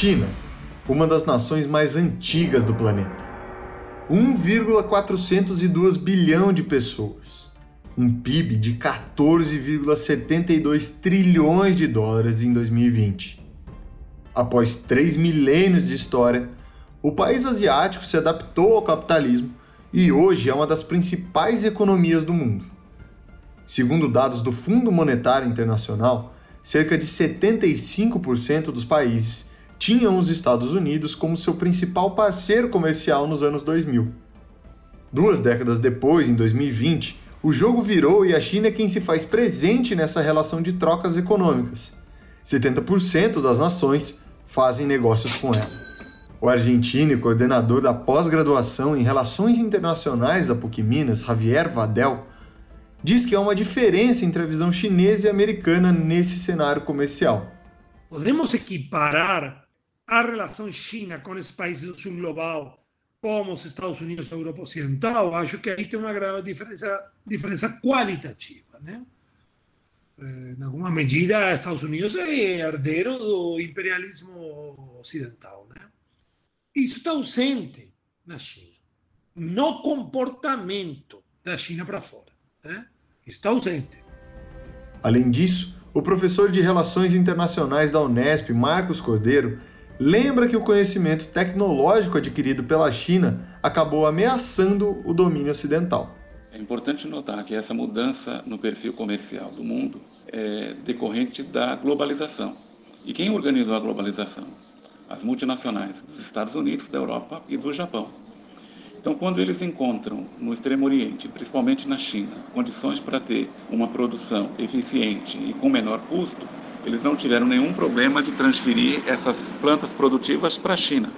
China, uma das nações mais antigas do planeta. 1,402 bilhão de pessoas. Um PIB de 14,72 trilhões de dólares em 2020. Após três milênios de história, o país asiático se adaptou ao capitalismo e hoje é uma das principais economias do mundo. Segundo dados do Fundo Monetário Internacional, cerca de 75% dos países tinham os Estados Unidos como seu principal parceiro comercial nos anos 2000. Duas décadas depois, em 2020, o jogo virou e a China é quem se faz presente nessa relação de trocas econômicas. 70% das nações fazem negócios com ela. O argentino e coordenador da pós-graduação em Relações Internacionais da PUC Minas, Javier Vadel, diz que há uma diferença entre a visão chinesa e americana nesse cenário comercial. Podemos equiparar a relação China com esses países do sul global como os Estados Unidos e a Europa Ocidental? Acho que aí tem uma grande diferença, diferença qualitativa, né? Em alguma medida, Estados Unidos é herdeiro do imperialismo ocidental, né? Isso está ausente na China. No comportamento da China para fora. Né? Isso está ausente. Além disso, o professor de Relações Internacionais da Unesp, Marcos Cordeiro, lembra que o conhecimento tecnológico adquirido pela China acabou ameaçando o domínio ocidental. É importante notar que essa mudança no perfil comercial do mundo é decorrente da globalização. E quem organizou a globalização? as multinacionais dos Estados Unidos, da Europa e do Japão. Então, quando eles encontram no Extremo Oriente, principalmente na China, condições para ter uma produção eficiente e com menor custo, eles não tiveram nenhum problema de transferir essas plantas produtivas para a China.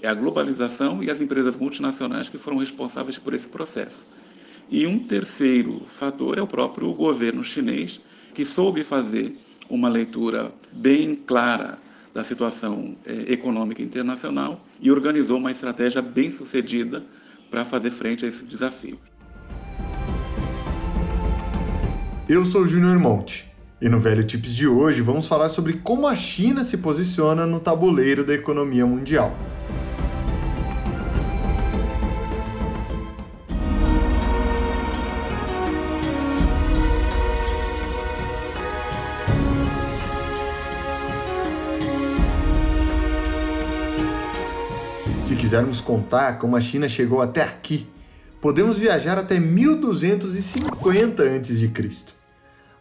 É a globalização e as empresas multinacionais que foram responsáveis por esse processo. E um terceiro fator é o próprio governo chinês, que soube fazer uma leitura bem clara da situação é, econômica internacional e organizou uma estratégia bem sucedida para fazer frente a esse desafio. Eu sou Júnior Monte e no Velho Tips de hoje vamos falar sobre como a China se posiciona no tabuleiro da economia mundial. Se quisermos contar como a China chegou até aqui, podemos viajar até 1250 a.C.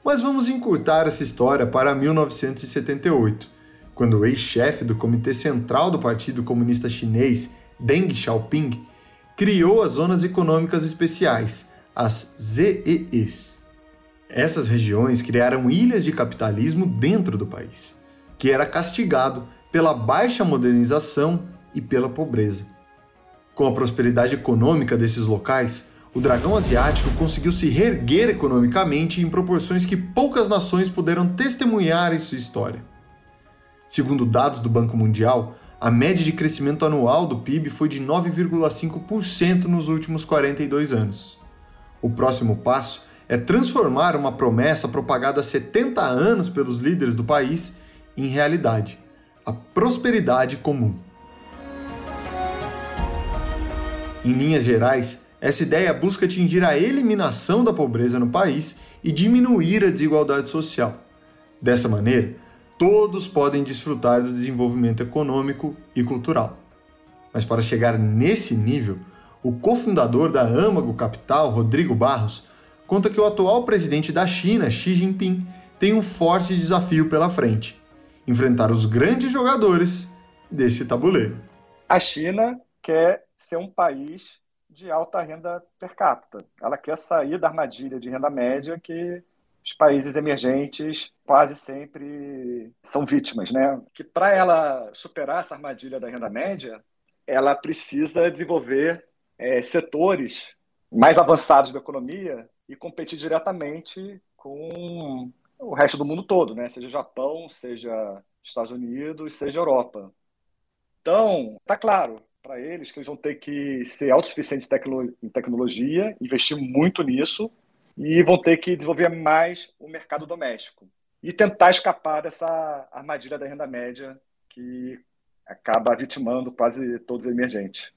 Mas vamos encurtar essa história para 1978, quando o ex-chefe do Comitê Central do Partido Comunista Chinês, Deng Xiaoping, criou as Zonas Econômicas Especiais, as ZEEs. Essas regiões criaram ilhas de capitalismo dentro do país, que era castigado pela baixa modernização e pela pobreza. Com a prosperidade econômica desses locais, o dragão asiático conseguiu se reerguer economicamente em proporções que poucas nações puderam testemunhar em sua história. Segundo dados do Banco Mundial, a média de crescimento anual do PIB foi de 9,5% nos últimos 42 anos. O próximo passo é transformar uma promessa propagada há 70 anos pelos líderes do país em realidade: a prosperidade comum. Em linhas gerais, essa ideia busca atingir a eliminação da pobreza no país e diminuir a desigualdade social. Dessa maneira, todos podem desfrutar do desenvolvimento econômico e cultural. Mas para chegar nesse nível, o cofundador da Âmago Capital, Rodrigo Barros, conta que o atual presidente da China, Xi Jinping, tem um forte desafio pela frente: enfrentar os grandes jogadores desse tabuleiro. A China quer ser um país de alta renda per capita. Ela quer sair da armadilha de renda média que os países emergentes quase sempre são vítimas, né? Que para ela superar essa armadilha da renda média, ela precisa desenvolver é, setores mais avançados da economia e competir diretamente com o resto do mundo todo, né? Seja Japão, seja Estados Unidos, seja Europa. Então, tá claro, para eles que eles vão ter que ser autossuficientes em tecnologia, investir muito nisso e vão ter que desenvolver mais o mercado doméstico e tentar escapar dessa armadilha da renda média que acaba vitimando quase todos os emergentes.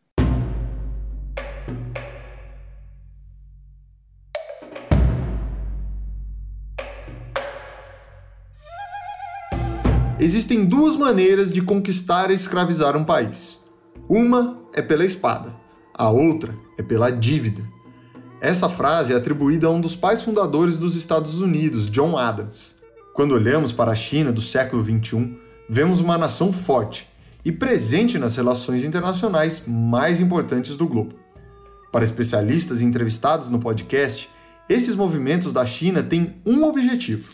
Existem duas maneiras de conquistar e escravizar um país. Uma é pela espada, a outra é pela dívida. Essa frase é atribuída a um dos pais fundadores dos Estados Unidos, John Adams. Quando olhamos para a China do século XXI, vemos uma nação forte e presente nas relações internacionais mais importantes do globo. Para especialistas entrevistados no podcast, esses movimentos da China têm um objetivo: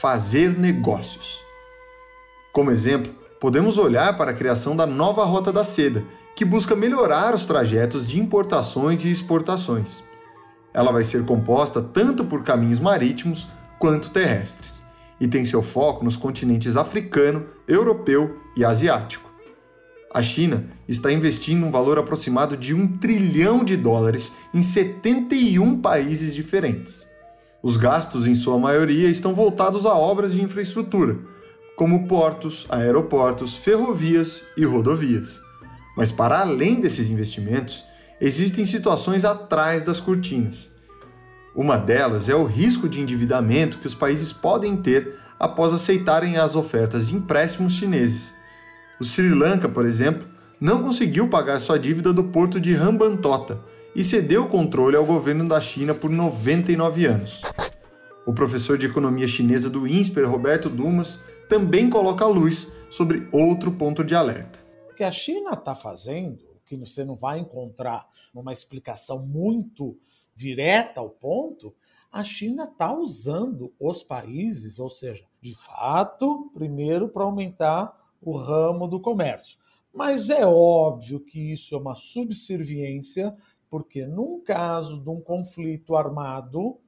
fazer negócios. Como exemplo, podemos olhar para a criação da nova Rota da Seda, que busca melhorar os trajetos de importações e exportações. Ela vai ser composta tanto por caminhos marítimos quanto terrestres, e tem seu foco nos continentes africano, europeu e asiático. A China está investindo um valor aproximado de um trilhão de dólares em 71 países diferentes. Os gastos, em sua maioria, estão voltados a obras de infraestrutura, como portos, aeroportos, ferrovias e rodovias. Mas, para além desses investimentos, existem situações atrás das cortinas. Uma delas é o risco de endividamento que os países podem ter após aceitarem as ofertas de empréstimos chineses. O Sri Lanka, por exemplo, não conseguiu pagar sua dívida do porto de Hambantota e cedeu o controle ao governo da China por 99 anos. O professor de economia chinesa do INSPER, Roberto Dumas, também coloca a luz sobre outro ponto de alerta. O que a China está fazendo, que você não vai encontrar uma explicação muito direta ao ponto, a China está usando os países, ou seja, de fato, primeiro para aumentar o ramo do comércio. Mas é óbvio que isso é uma subserviência porque num caso de um conflito armado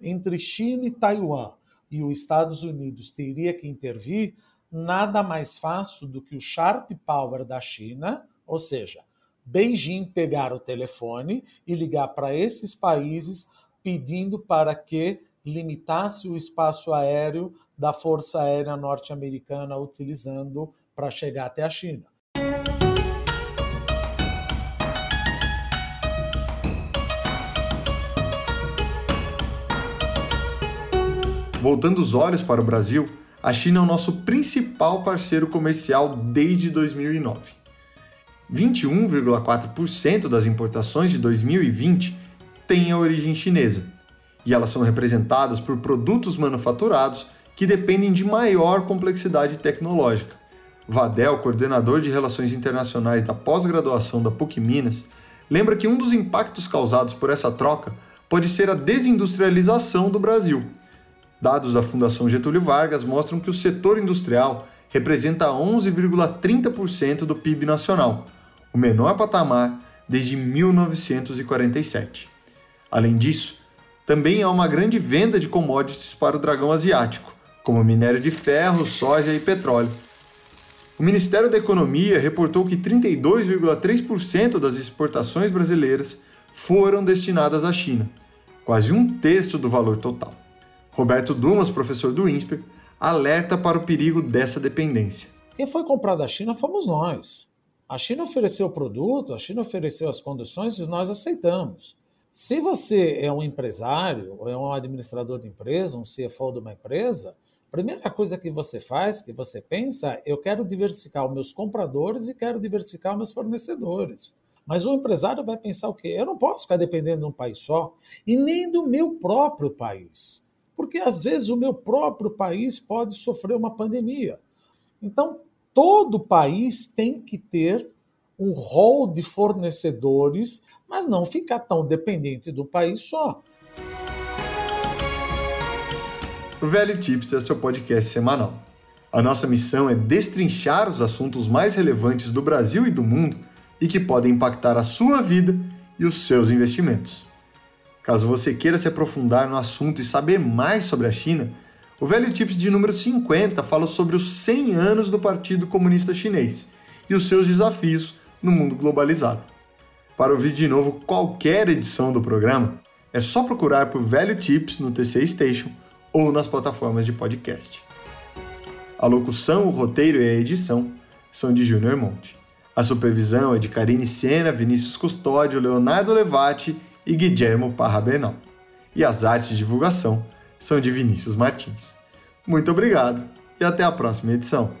entre China e Taiwan e os Estados Unidos teria que intervir, nada mais fácil do que o sharp power da China, ou seja, Beijing pegar o telefone e ligar para esses países pedindo para que limitasse o espaço aéreo da Força Aérea Norte-Americana utilizando para chegar até a China. Voltando os olhos para o Brasil, a China é o nosso principal parceiro comercial desde 2009. 21,4% das importações de 2020 têm a origem chinesa, e elas são representadas por produtos manufaturados que dependem de maior complexidade tecnológica. Vadel, coordenador de Relações Internacionais da pós-graduação da PUC Minas, lembra que um dos impactos causados por essa troca pode ser a desindustrialização do Brasil Dados da Fundação Getúlio Vargas mostram que o setor industrial representa 11,30% do PIB nacional, o menor patamar desde 1947. Além disso, também há uma grande venda de commodities para o dragão asiático, como minério de ferro, soja e petróleo. O Ministério da Economia reportou que 32,3% das exportações brasileiras foram destinadas à China, quase um terço do valor total. Roberto Dumas, professor do INSPER, alerta para o perigo dessa dependência. Quem foi comprar da China fomos nós. A China ofereceu o produto, a China ofereceu as condições e nós aceitamos. Se você é um empresário, ou é um administrador de empresa, um CFO de uma empresa, a primeira coisa que você faz, que você pensa, é, eu quero diversificar os meus compradores e quero diversificar os meus fornecedores. Mas o empresário vai pensar o quê? Eu não posso ficar dependendo de um país só e nem do meu próprio país porque às vezes o meu próprio país pode sofrer uma pandemia. Então, todo país tem que ter um rol de fornecedores, mas não ficar tão dependente do país só. O Velho Tips é seu podcast semanal. A nossa missão é destrinchar os assuntos mais relevantes do Brasil e do mundo e que podem impactar a sua vida e os seus investimentos. Caso você queira se aprofundar no assunto e saber mais sobre a China, o Velho Tips de número 50 fala sobre os 100 anos do Partido Comunista Chinês e os seus desafios no mundo globalizado. Para ouvir de novo qualquer edição do programa, é só procurar por Velho Tips no TC Station ou nas plataformas de podcast. A locução, o roteiro e a edição são de Júnior Monte. A supervisão é de Karine Sena, Vinícius Custódio, Leonardo Levati e Guilhermo Parra Bernal. E as artes de divulgação são de Vinícius Martins. Muito obrigado e até a próxima edição.